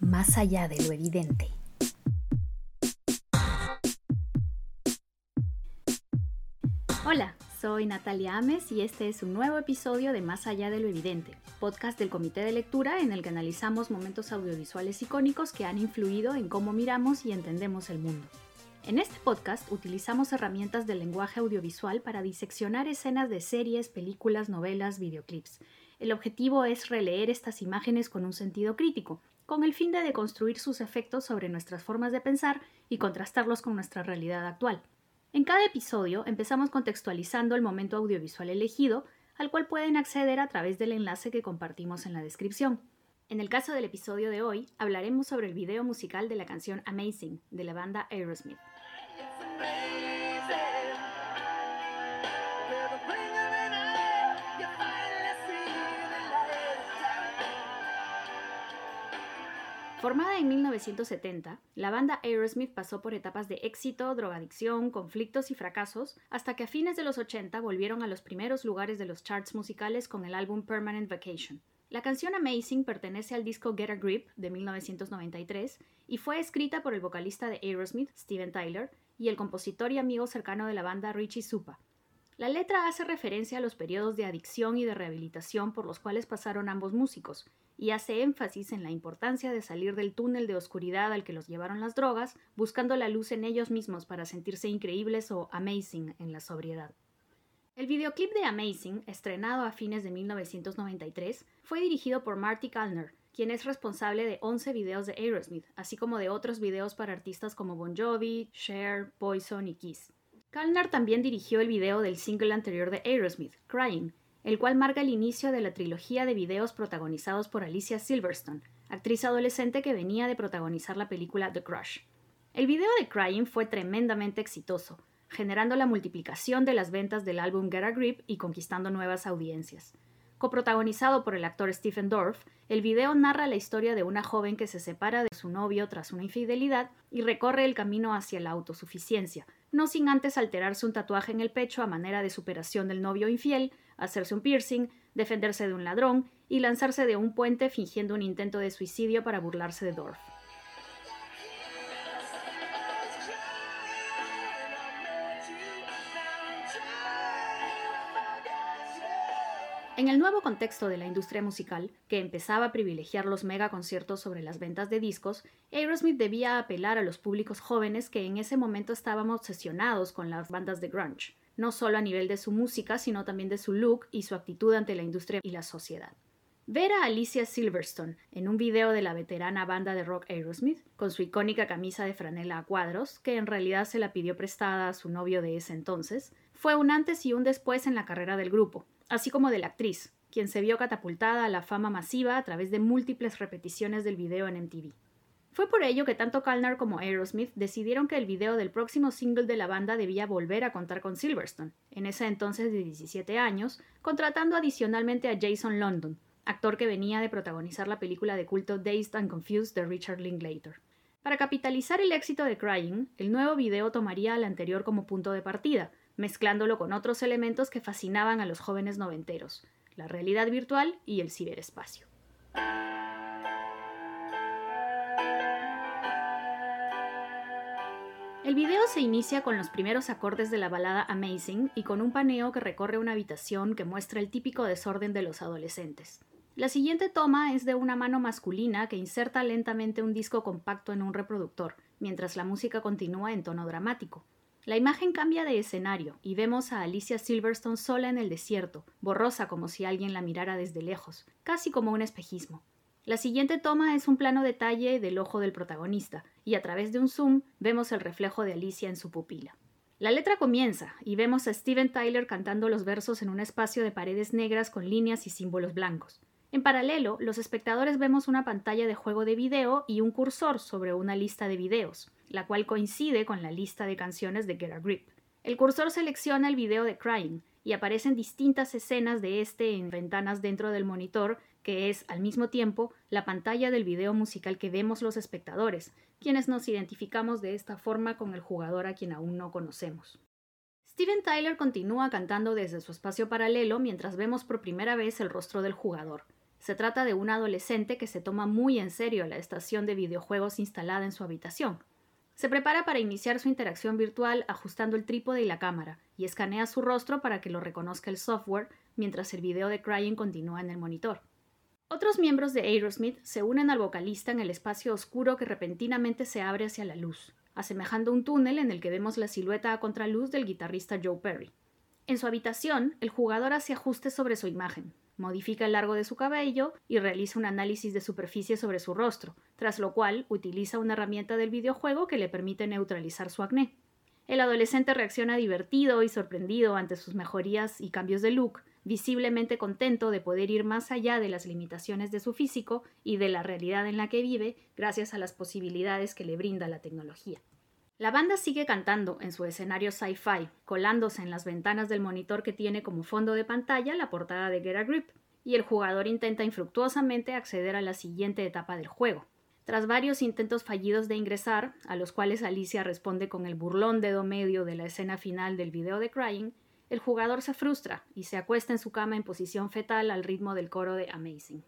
más allá de lo evidente. Hola, soy Natalia Ames y este es un nuevo episodio de Más allá de lo evidente, podcast del Comité de Lectura en el que analizamos momentos audiovisuales icónicos que han influido en cómo miramos y entendemos el mundo. En este podcast utilizamos herramientas del lenguaje audiovisual para diseccionar escenas de series, películas, novelas, videoclips. El objetivo es releer estas imágenes con un sentido crítico, con el fin de deconstruir sus efectos sobre nuestras formas de pensar y contrastarlos con nuestra realidad actual. En cada episodio empezamos contextualizando el momento audiovisual elegido, al cual pueden acceder a través del enlace que compartimos en la descripción. En el caso del episodio de hoy, hablaremos sobre el video musical de la canción Amazing de la banda Aerosmith. Formada en 1970, la banda Aerosmith pasó por etapas de éxito, drogadicción, conflictos y fracasos, hasta que a fines de los 80 volvieron a los primeros lugares de los charts musicales con el álbum Permanent Vacation. La canción Amazing pertenece al disco Get a Grip de 1993 y fue escrita por el vocalista de Aerosmith, Steven Tyler, y el compositor y amigo cercano de la banda Richie Supa. La letra hace referencia a los periodos de adicción y de rehabilitación por los cuales pasaron ambos músicos, y hace énfasis en la importancia de salir del túnel de oscuridad al que los llevaron las drogas, buscando la luz en ellos mismos para sentirse increíbles o amazing en la sobriedad. El videoclip de Amazing, estrenado a fines de 1993, fue dirigido por Marty Kalner, quien es responsable de 11 videos de Aerosmith, así como de otros videos para artistas como Bon Jovi, Cher, Poison y Kiss. Kalner también dirigió el video del single anterior de Aerosmith, Crying, el cual marca el inicio de la trilogía de videos protagonizados por Alicia Silverstone, actriz adolescente que venía de protagonizar la película The Crush. El video de Crying fue tremendamente exitoso, generando la multiplicación de las ventas del álbum Get a Grip y conquistando nuevas audiencias. Coprotagonizado por el actor Stephen Dorff, el video narra la historia de una joven que se separa de su novio tras una infidelidad y recorre el camino hacia la autosuficiencia, no sin antes alterarse un tatuaje en el pecho a manera de superación del novio infiel, hacerse un piercing, defenderse de un ladrón y lanzarse de un puente fingiendo un intento de suicidio para burlarse de Dorf. En el nuevo contexto de la industria musical, que empezaba a privilegiar los megaconciertos sobre las ventas de discos, Aerosmith debía apelar a los públicos jóvenes que en ese momento estaban obsesionados con las bandas de grunge no solo a nivel de su música, sino también de su look y su actitud ante la industria y la sociedad. Ver a Alicia Silverstone en un video de la veterana banda de rock Aerosmith, con su icónica camisa de franela a cuadros, que en realidad se la pidió prestada a su novio de ese entonces, fue un antes y un después en la carrera del grupo, así como de la actriz, quien se vio catapultada a la fama masiva a través de múltiples repeticiones del video en MTV. Fue por ello que tanto Kalnar como Aerosmith decidieron que el video del próximo single de la banda debía volver a contar con Silverstone, en ese entonces de 17 años, contratando adicionalmente a Jason London, actor que venía de protagonizar la película de culto Dazed and Confused de Richard Linklater. Para capitalizar el éxito de Crying, el nuevo video tomaría al anterior como punto de partida, mezclándolo con otros elementos que fascinaban a los jóvenes noventeros, la realidad virtual y el ciberespacio. El video se inicia con los primeros acordes de la balada Amazing y con un paneo que recorre una habitación que muestra el típico desorden de los adolescentes. La siguiente toma es de una mano masculina que inserta lentamente un disco compacto en un reproductor, mientras la música continúa en tono dramático. La imagen cambia de escenario y vemos a Alicia Silverstone sola en el desierto, borrosa como si alguien la mirara desde lejos, casi como un espejismo. La siguiente toma es un plano detalle del ojo del protagonista, y a través de un zoom vemos el reflejo de Alicia en su pupila. La letra comienza y vemos a Steven Tyler cantando los versos en un espacio de paredes negras con líneas y símbolos blancos. En paralelo, los espectadores vemos una pantalla de juego de video y un cursor sobre una lista de videos, la cual coincide con la lista de canciones de Get a Grip. El cursor selecciona el video de Crying y aparecen distintas escenas de este en ventanas dentro del monitor que es al mismo tiempo la pantalla del video musical que vemos los espectadores, quienes nos identificamos de esta forma con el jugador a quien aún no conocemos. Steven Tyler continúa cantando desde su espacio paralelo mientras vemos por primera vez el rostro del jugador. Se trata de un adolescente que se toma muy en serio la estación de videojuegos instalada en su habitación. Se prepara para iniciar su interacción virtual ajustando el trípode y la cámara, y escanea su rostro para que lo reconozca el software mientras el video de Crying continúa en el monitor. Otros miembros de Aerosmith se unen al vocalista en el espacio oscuro que repentinamente se abre hacia la luz, asemejando un túnel en el que vemos la silueta a contraluz del guitarrista Joe Perry. En su habitación, el jugador hace ajustes sobre su imagen, modifica el largo de su cabello y realiza un análisis de superficie sobre su rostro, tras lo cual utiliza una herramienta del videojuego que le permite neutralizar su acné. El adolescente reacciona divertido y sorprendido ante sus mejorías y cambios de look, visiblemente contento de poder ir más allá de las limitaciones de su físico y de la realidad en la que vive gracias a las posibilidades que le brinda la tecnología. La banda sigue cantando en su escenario sci-fi, colándose en las ventanas del monitor que tiene como fondo de pantalla la portada de Get a Grip, y el jugador intenta infructuosamente acceder a la siguiente etapa del juego. Tras varios intentos fallidos de ingresar, a los cuales Alicia responde con el burlón dedo medio de la escena final del video de Crying, el jugador se frustra y se acuesta en su cama en posición fetal al ritmo del coro de Amazing.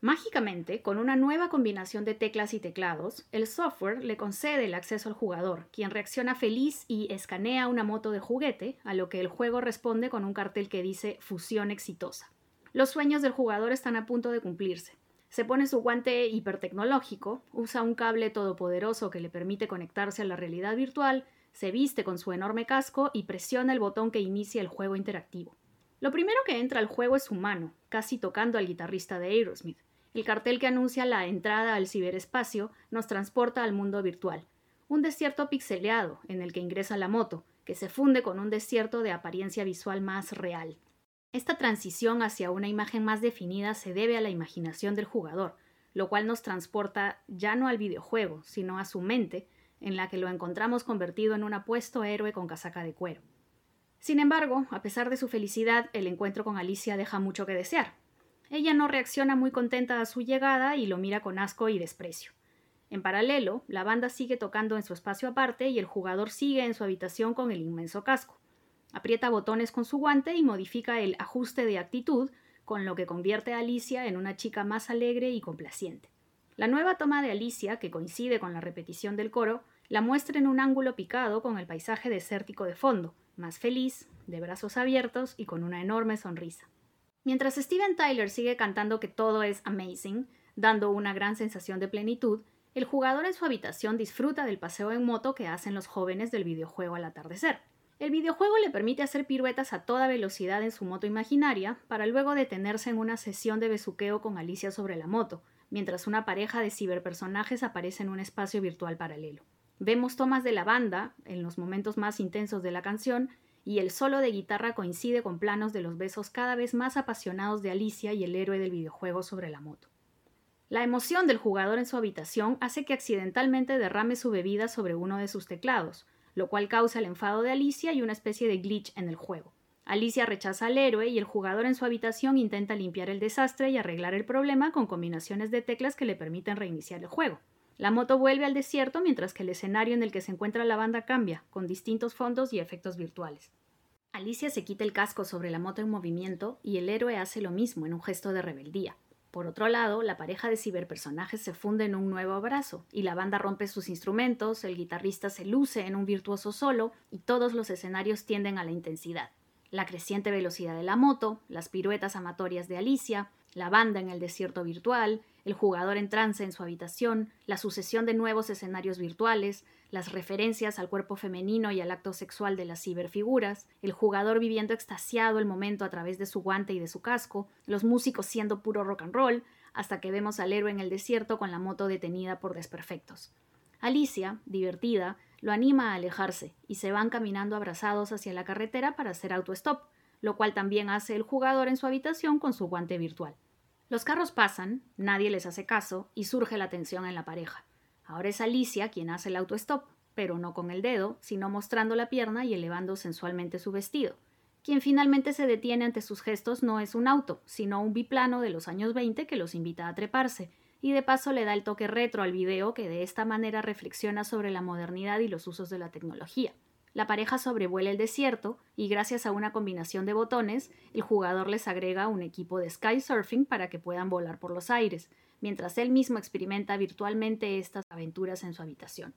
Mágicamente, con una nueva combinación de teclas y teclados, el software le concede el acceso al jugador, quien reacciona feliz y escanea una moto de juguete, a lo que el juego responde con un cartel que dice fusión exitosa. Los sueños del jugador están a punto de cumplirse. Se pone su guante hipertecnológico, usa un cable todopoderoso que le permite conectarse a la realidad virtual, se viste con su enorme casco y presiona el botón que inicia el juego interactivo. Lo primero que entra al juego es su mano, casi tocando al guitarrista de Aerosmith. El cartel que anuncia la entrada al ciberespacio nos transporta al mundo virtual, un desierto pixeleado en el que ingresa la moto, que se funde con un desierto de apariencia visual más real. Esta transición hacia una imagen más definida se debe a la imaginación del jugador, lo cual nos transporta ya no al videojuego, sino a su mente, en la que lo encontramos convertido en un apuesto héroe con casaca de cuero. Sin embargo, a pesar de su felicidad, el encuentro con Alicia deja mucho que desear. Ella no reacciona muy contenta a su llegada y lo mira con asco y desprecio. En paralelo, la banda sigue tocando en su espacio aparte y el jugador sigue en su habitación con el inmenso casco. Aprieta botones con su guante y modifica el ajuste de actitud, con lo que convierte a Alicia en una chica más alegre y complaciente. La nueva toma de Alicia, que coincide con la repetición del coro, la muestra en un ángulo picado con el paisaje desértico de fondo, más feliz, de brazos abiertos y con una enorme sonrisa. Mientras Steven Tyler sigue cantando que todo es amazing, dando una gran sensación de plenitud, el jugador en su habitación disfruta del paseo en moto que hacen los jóvenes del videojuego al atardecer. El videojuego le permite hacer piruetas a toda velocidad en su moto imaginaria, para luego detenerse en una sesión de besuqueo con Alicia sobre la moto, mientras una pareja de ciberpersonajes aparece en un espacio virtual paralelo. Vemos tomas de la banda, en los momentos más intensos de la canción, y el solo de guitarra coincide con planos de los besos cada vez más apasionados de Alicia y el héroe del videojuego sobre la moto. La emoción del jugador en su habitación hace que accidentalmente derrame su bebida sobre uno de sus teclados, lo cual causa el enfado de Alicia y una especie de glitch en el juego. Alicia rechaza al héroe y el jugador en su habitación intenta limpiar el desastre y arreglar el problema con combinaciones de teclas que le permiten reiniciar el juego. La moto vuelve al desierto mientras que el escenario en el que se encuentra la banda cambia, con distintos fondos y efectos virtuales. Alicia se quita el casco sobre la moto en movimiento y el héroe hace lo mismo en un gesto de rebeldía. Por otro lado, la pareja de ciberpersonajes se funde en un nuevo abrazo, y la banda rompe sus instrumentos, el guitarrista se luce en un virtuoso solo, y todos los escenarios tienden a la intensidad. La creciente velocidad de la moto, las piruetas amatorias de Alicia, la banda en el desierto virtual, el jugador en trance en su habitación, la sucesión de nuevos escenarios virtuales, las referencias al cuerpo femenino y al acto sexual de las ciberfiguras, el jugador viviendo extasiado el momento a través de su guante y de su casco, los músicos siendo puro rock and roll, hasta que vemos al héroe en el desierto con la moto detenida por desperfectos. Alicia, divertida, lo anima a alejarse y se van caminando abrazados hacia la carretera para hacer autostop, lo cual también hace el jugador en su habitación con su guante virtual. Los carros pasan, nadie les hace caso y surge la tensión en la pareja. Ahora es Alicia quien hace el autostop, pero no con el dedo, sino mostrando la pierna y elevando sensualmente su vestido. Quien finalmente se detiene ante sus gestos no es un auto, sino un biplano de los años 20 que los invita a treparse, y de paso le da el toque retro al video que de esta manera reflexiona sobre la modernidad y los usos de la tecnología. La pareja sobrevuela el desierto y gracias a una combinación de botones, el jugador les agrega un equipo de sky surfing para que puedan volar por los aires, mientras él mismo experimenta virtualmente estas aventuras en su habitación.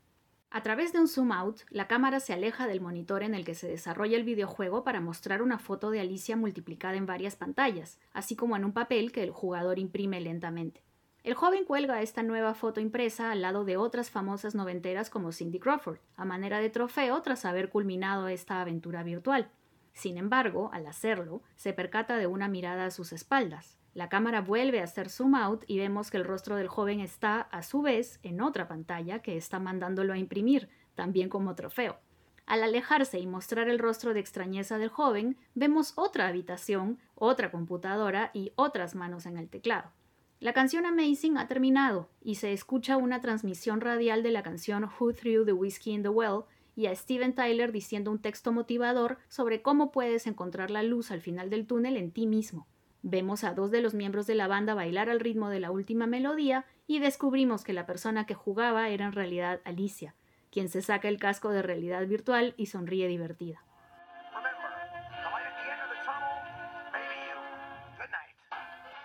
A través de un zoom out, la cámara se aleja del monitor en el que se desarrolla el videojuego para mostrar una foto de Alicia multiplicada en varias pantallas, así como en un papel que el jugador imprime lentamente. El joven cuelga esta nueva foto impresa al lado de otras famosas noventeras como Cindy Crawford, a manera de trofeo tras haber culminado esta aventura virtual. Sin embargo, al hacerlo, se percata de una mirada a sus espaldas. La cámara vuelve a hacer zoom out y vemos que el rostro del joven está, a su vez, en otra pantalla que está mandándolo a imprimir, también como trofeo. Al alejarse y mostrar el rostro de extrañeza del joven, vemos otra habitación, otra computadora y otras manos en el teclado. La canción Amazing ha terminado y se escucha una transmisión radial de la canción Who Threw the Whiskey in the Well y a Steven Tyler diciendo un texto motivador sobre cómo puedes encontrar la luz al final del túnel en ti mismo. Vemos a dos de los miembros de la banda bailar al ritmo de la última melodía y descubrimos que la persona que jugaba era en realidad Alicia, quien se saca el casco de realidad virtual y sonríe divertida.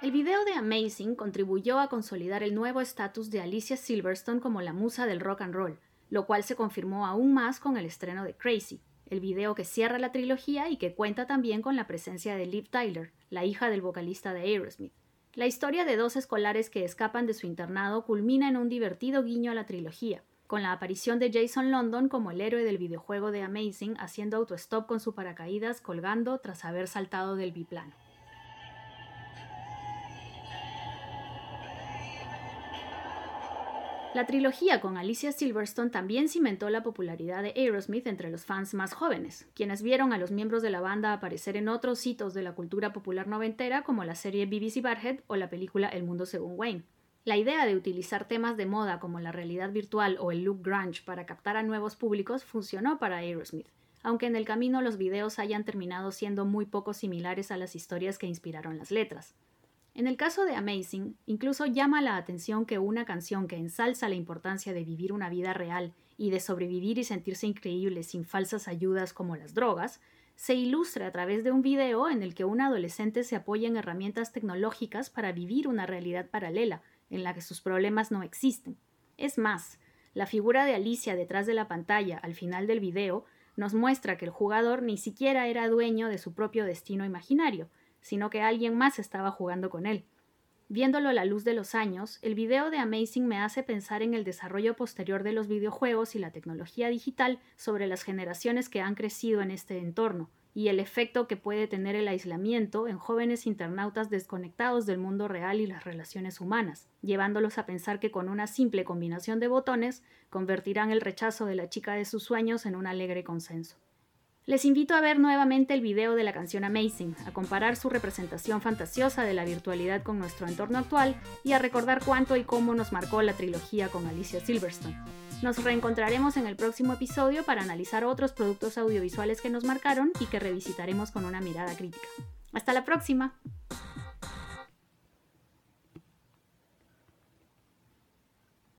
El video de Amazing contribuyó a consolidar el nuevo estatus de Alicia Silverstone como la musa del rock and roll, lo cual se confirmó aún más con el estreno de Crazy, el video que cierra la trilogía y que cuenta también con la presencia de Liv Tyler, la hija del vocalista de Aerosmith. La historia de dos escolares que escapan de su internado culmina en un divertido guiño a la trilogía, con la aparición de Jason London como el héroe del videojuego de Amazing haciendo autostop con su paracaídas colgando tras haber saltado del biplano. La trilogía con Alicia Silverstone también cimentó la popularidad de Aerosmith entre los fans más jóvenes, quienes vieron a los miembros de la banda aparecer en otros hitos de la cultura popular noventera como la serie BBC Barhead o la película El Mundo según Wayne. La idea de utilizar temas de moda como la realidad virtual o el look grunge para captar a nuevos públicos funcionó para Aerosmith, aunque en el camino los videos hayan terminado siendo muy poco similares a las historias que inspiraron las letras. En el caso de Amazing, incluso llama la atención que una canción que ensalza la importancia de vivir una vida real y de sobrevivir y sentirse increíble sin falsas ayudas como las drogas, se ilustre a través de un video en el que un adolescente se apoya en herramientas tecnológicas para vivir una realidad paralela, en la que sus problemas no existen. Es más, la figura de Alicia detrás de la pantalla al final del video nos muestra que el jugador ni siquiera era dueño de su propio destino imaginario, sino que alguien más estaba jugando con él. Viéndolo a la luz de los años, el video de Amazing me hace pensar en el desarrollo posterior de los videojuegos y la tecnología digital sobre las generaciones que han crecido en este entorno, y el efecto que puede tener el aislamiento en jóvenes internautas desconectados del mundo real y las relaciones humanas, llevándolos a pensar que con una simple combinación de botones convertirán el rechazo de la chica de sus sueños en un alegre consenso. Les invito a ver nuevamente el video de la canción Amazing, a comparar su representación fantasiosa de la virtualidad con nuestro entorno actual y a recordar cuánto y cómo nos marcó la trilogía con Alicia Silverstone. Nos reencontraremos en el próximo episodio para analizar otros productos audiovisuales que nos marcaron y que revisitaremos con una mirada crítica. Hasta la próxima.